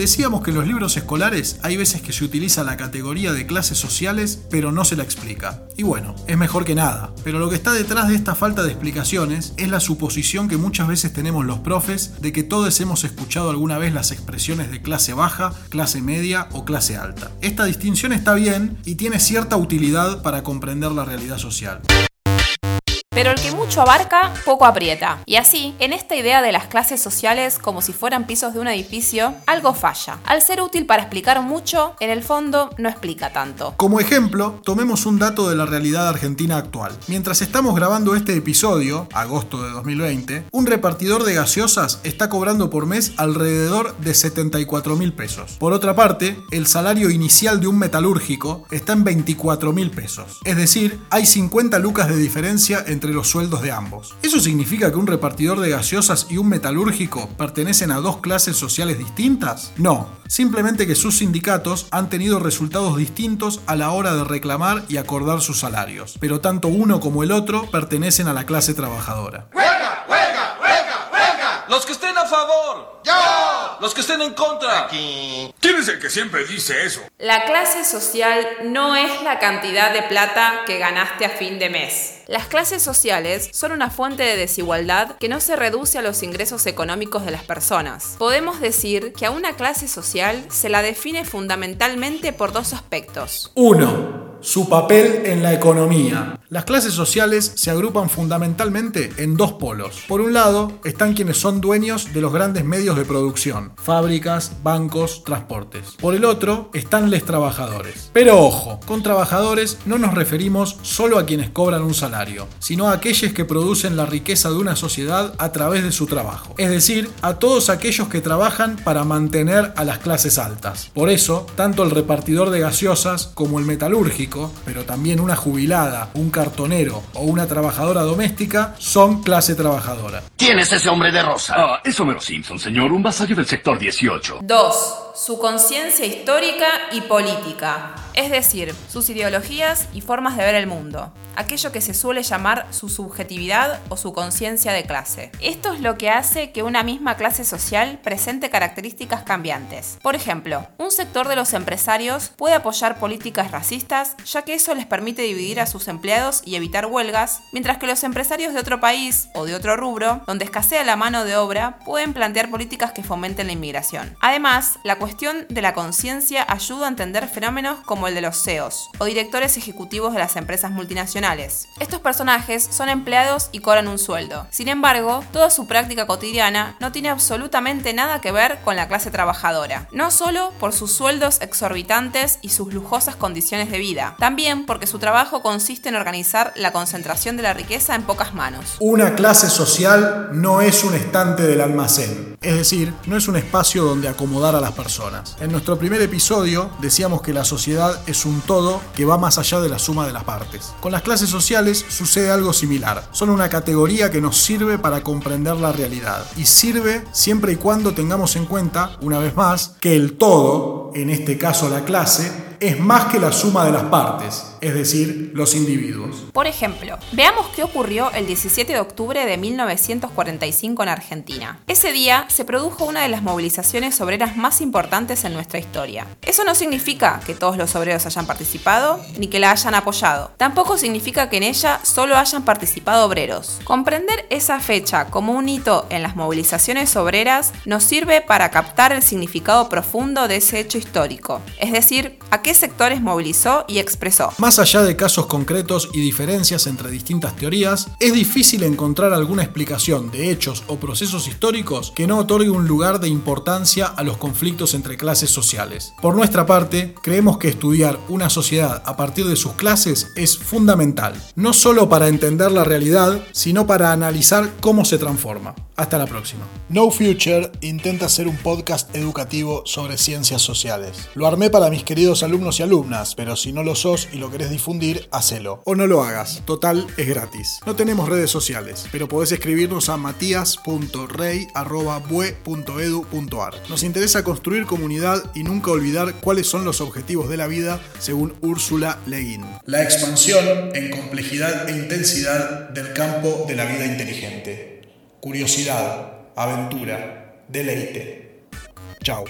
Decíamos que en los libros escolares hay veces que se utiliza la categoría de clases sociales, pero no se la explica. Y bueno, es mejor que nada. Pero lo que está detrás de esta falta de explicaciones es la suposición que muchas veces tenemos los profes de que todos hemos escuchado alguna vez las expresiones de clase baja, clase media o clase alta. Esta distinción está bien y tiene cierta utilidad para comprender la realidad social. Pero el que mucho abarca, poco aprieta. Y así, en esta idea de las clases sociales como si fueran pisos de un edificio, algo falla. Al ser útil para explicar mucho, en el fondo no explica tanto. Como ejemplo, tomemos un dato de la realidad argentina actual. Mientras estamos grabando este episodio, agosto de 2020, un repartidor de gaseosas está cobrando por mes alrededor de 74 mil pesos. Por otra parte, el salario inicial de un metalúrgico está en 24 mil pesos. Es decir, hay 50 lucas de diferencia entre entre los sueldos de ambos. ¿Eso significa que un repartidor de gaseosas y un metalúrgico pertenecen a dos clases sociales distintas? No, simplemente que sus sindicatos han tenido resultados distintos a la hora de reclamar y acordar sus salarios, pero tanto uno como el otro pertenecen a la clase trabajadora. ¡Huelga, huelga, huelga, huelga! Los que estén a favor. ¡Yo! Los que estén en contra. Aquí. ¿Quién es el que siempre dice eso? La clase social no es la cantidad de plata que ganaste a fin de mes. Las clases sociales son una fuente de desigualdad que no se reduce a los ingresos económicos de las personas. Podemos decir que a una clase social se la define fundamentalmente por dos aspectos. 1 su papel en la economía. Las clases sociales se agrupan fundamentalmente en dos polos. Por un lado están quienes son dueños de los grandes medios de producción, fábricas, bancos, transportes. Por el otro están los trabajadores. Pero ojo, con trabajadores no nos referimos solo a quienes cobran un salario, sino a aquellos que producen la riqueza de una sociedad a través de su trabajo. Es decir, a todos aquellos que trabajan para mantener a las clases altas. Por eso, tanto el repartidor de gaseosas como el metalúrgico pero también una jubilada, un cartonero o una trabajadora doméstica son clase trabajadora. ¿Quién es ese hombre de rosa? Ah, es Homero Simpson, señor, un vasallo del sector 18. 2. Su conciencia histórica y política, es decir, sus ideologías y formas de ver el mundo, aquello que se suele llamar su subjetividad o su conciencia de clase. Esto es lo que hace que una misma clase social presente características cambiantes. Por ejemplo, un sector de los empresarios puede apoyar políticas racistas ya que eso les permite dividir a sus empleados y evitar huelgas, mientras que los empresarios de otro país o de otro rubro, donde escasea la mano de obra, pueden plantear políticas que fomenten la inmigración. Además, la cuestión de la conciencia ayuda a entender fenómenos como el de los CEOs o directores ejecutivos de las empresas multinacionales. Estos personajes son empleados y cobran un sueldo. Sin embargo, toda su práctica cotidiana no tiene absolutamente nada que ver con la clase trabajadora, no solo por sus sueldos exorbitantes y sus lujosas condiciones de vida, también porque su trabajo consiste en organizar la concentración de la riqueza en pocas manos. Una clase social no es un estante del almacén, es decir, no es un espacio donde acomodar a las personas. En nuestro primer episodio decíamos que la sociedad es un todo que va más allá de la suma de las partes. Con las clases sociales sucede algo similar. Son una categoría que nos sirve para comprender la realidad y sirve siempre y cuando tengamos en cuenta, una vez más, que el todo, en este caso la clase, es más que la suma de las partes, es decir, los individuos. Por ejemplo, veamos qué ocurrió el 17 de octubre de 1945 en Argentina. Ese día se produjo una de las movilizaciones obreras más importantes en nuestra historia. Eso no significa que todos los obreros hayan participado ni que la hayan apoyado. Tampoco significa que en ella solo hayan participado obreros. Comprender esa fecha como un hito en las movilizaciones obreras nos sirve para captar el significado profundo de ese hecho histórico, es decir, a qué sectores movilizó y expresó. Allá de casos concretos y diferencias entre distintas teorías, es difícil encontrar alguna explicación de hechos o procesos históricos que no otorgue un lugar de importancia a los conflictos entre clases sociales. Por nuestra parte, creemos que estudiar una sociedad a partir de sus clases es fundamental, no solo para entender la realidad, sino para analizar cómo se transforma. Hasta la próxima. No Future intenta hacer un podcast educativo sobre ciencias sociales. Lo armé para mis queridos alumnos y alumnas, pero si no lo sos y lo querés difundir, hacelo. O no lo hagas, total es gratis. No tenemos redes sociales, pero podés escribirnos a matías.rey.bue.edu.ar. Nos interesa construir comunidad y nunca olvidar cuáles son los objetivos de la vida según Úrsula Le Guin. La expansión en complejidad e intensidad del campo de la vida inteligente curiosidad, aventura, deleite. Chao.